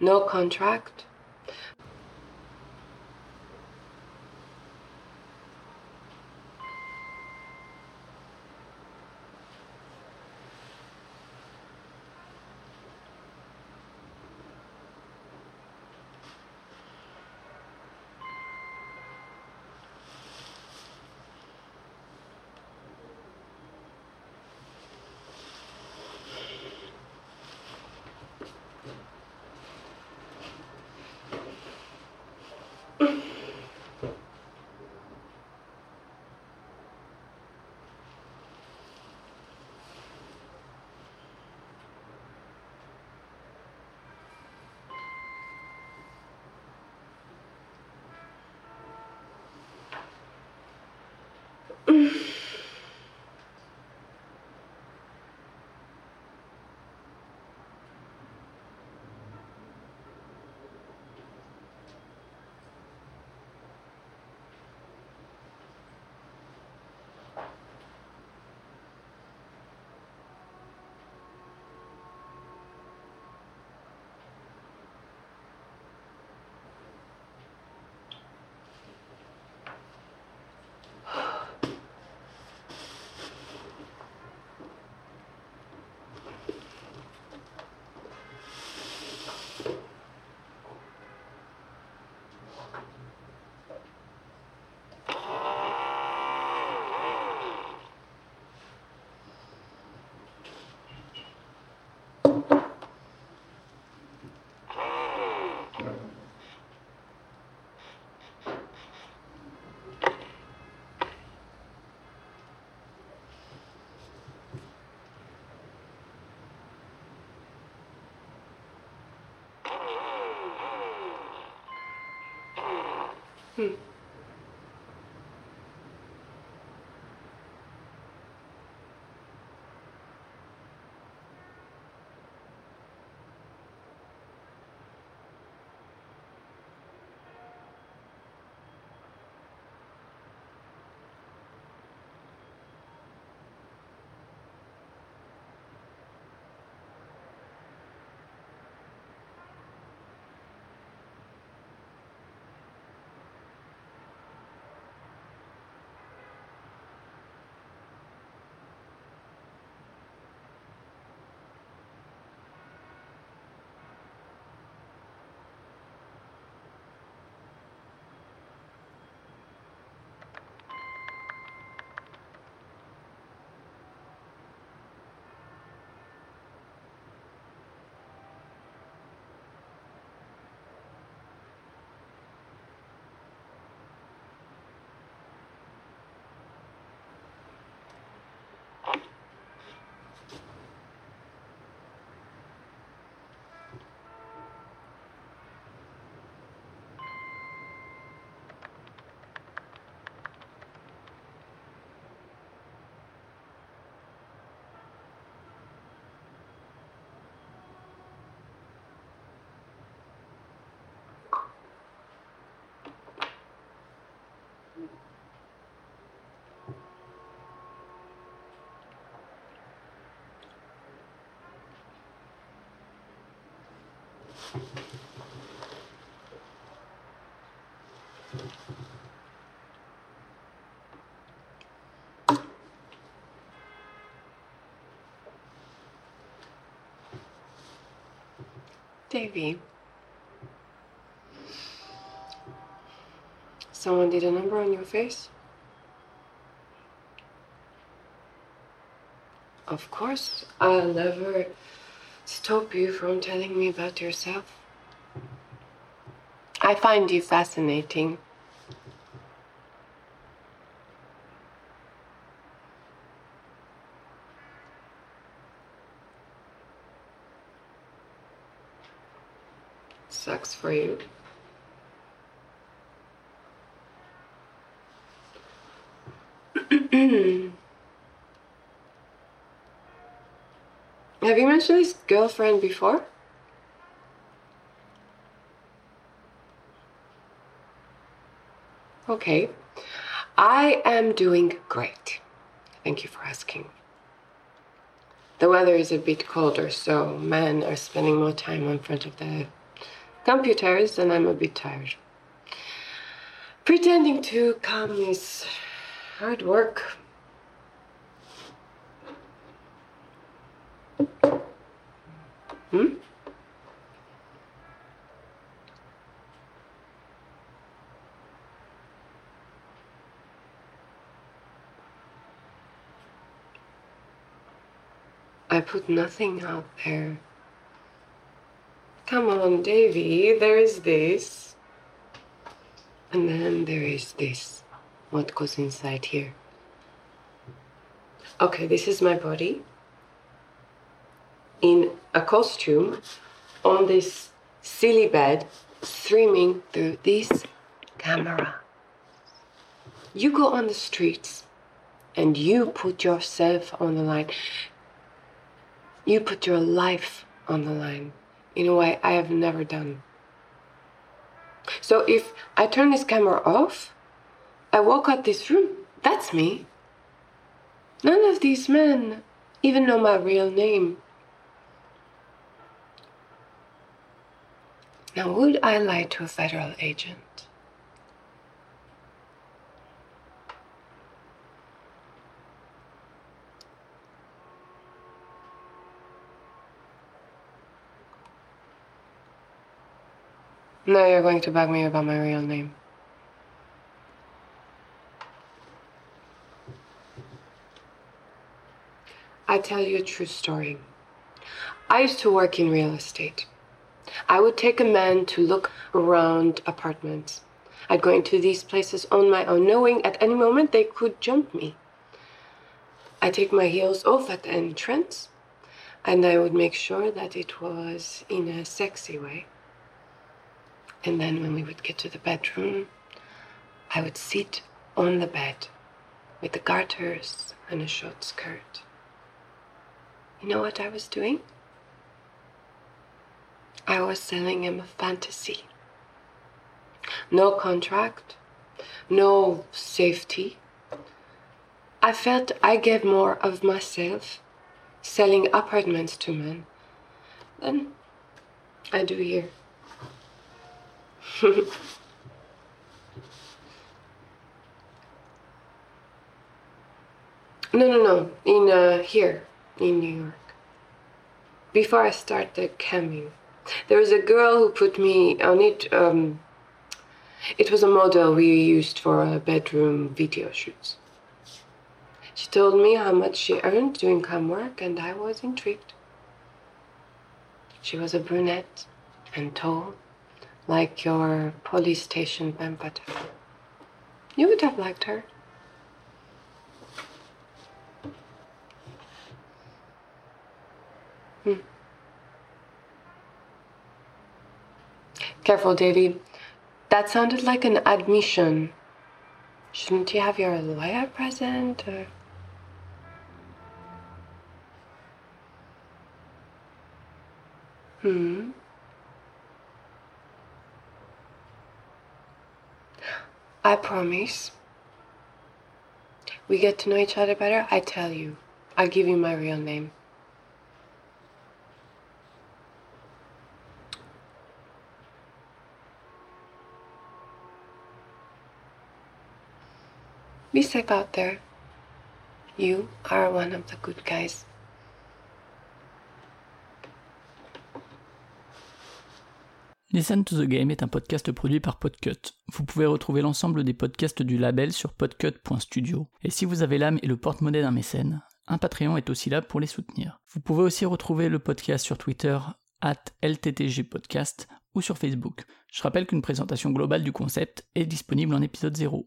No contract. Mm-hmm. Hmm. Davy. Someone did a number on your face? Of course, I'll never stop you from telling me about yourself. I find you fascinating. Sucks for you. Have you mentioned his girlfriend before? Okay. I am doing great. Thank you for asking. The weather is a bit colder, so men are spending more time in front of the computers and I'm a bit tired. Pretending to come is hard work. Hmm? I put nothing out there. Come on, Davy, there is this. And then there is this. What goes inside here? Okay, this is my body in a costume on this silly bed, streaming through this camera. You go on the streets and you put yourself on the line. You put your life on the line in a way I have never done. So if I turn this camera off, I walk out this room, that's me. None of these men even know my real name. Now, would I lie to a federal agent? Now you're going to bug me about my real name. I tell you a true story. I used to work in real estate. I would take a man to look around apartments. I'd go into these places on my own, knowing at any moment they could jump me. I'd take my heels off at the entrance, and I would make sure that it was in a sexy way. And then when we would get to the bedroom, I would sit on the bed with the garters and a short skirt. You know what I was doing? I was selling him a fantasy. No contract, no safety. I felt I gave more of myself selling apartments to men than I do here. no, no, no. In uh, here, in New York. Before I started coming, there was a girl who put me on it. Um, it was a model we used for a bedroom video shoots. She told me how much she earned doing cam work, and I was intrigued. She was a brunette and tall like your police station Bempata. You would have liked her. Hmm. Careful, Davy. That sounded like an admission. Shouldn't you have your lawyer present? Or... Hmm. I promise. We get to know each other better. I tell you. I'll give you my real name. Be out there. You are one of the good guys. Listen to the Game est un podcast produit par Podcut. Vous pouvez retrouver l'ensemble des podcasts du label sur podcut.studio. Et si vous avez l'âme et le porte-monnaie d'un mécène, un Patreon est aussi là pour les soutenir. Vous pouvez aussi retrouver le podcast sur Twitter, at LTTGpodcast ou sur Facebook. Je rappelle qu'une présentation globale du concept est disponible en épisode 0.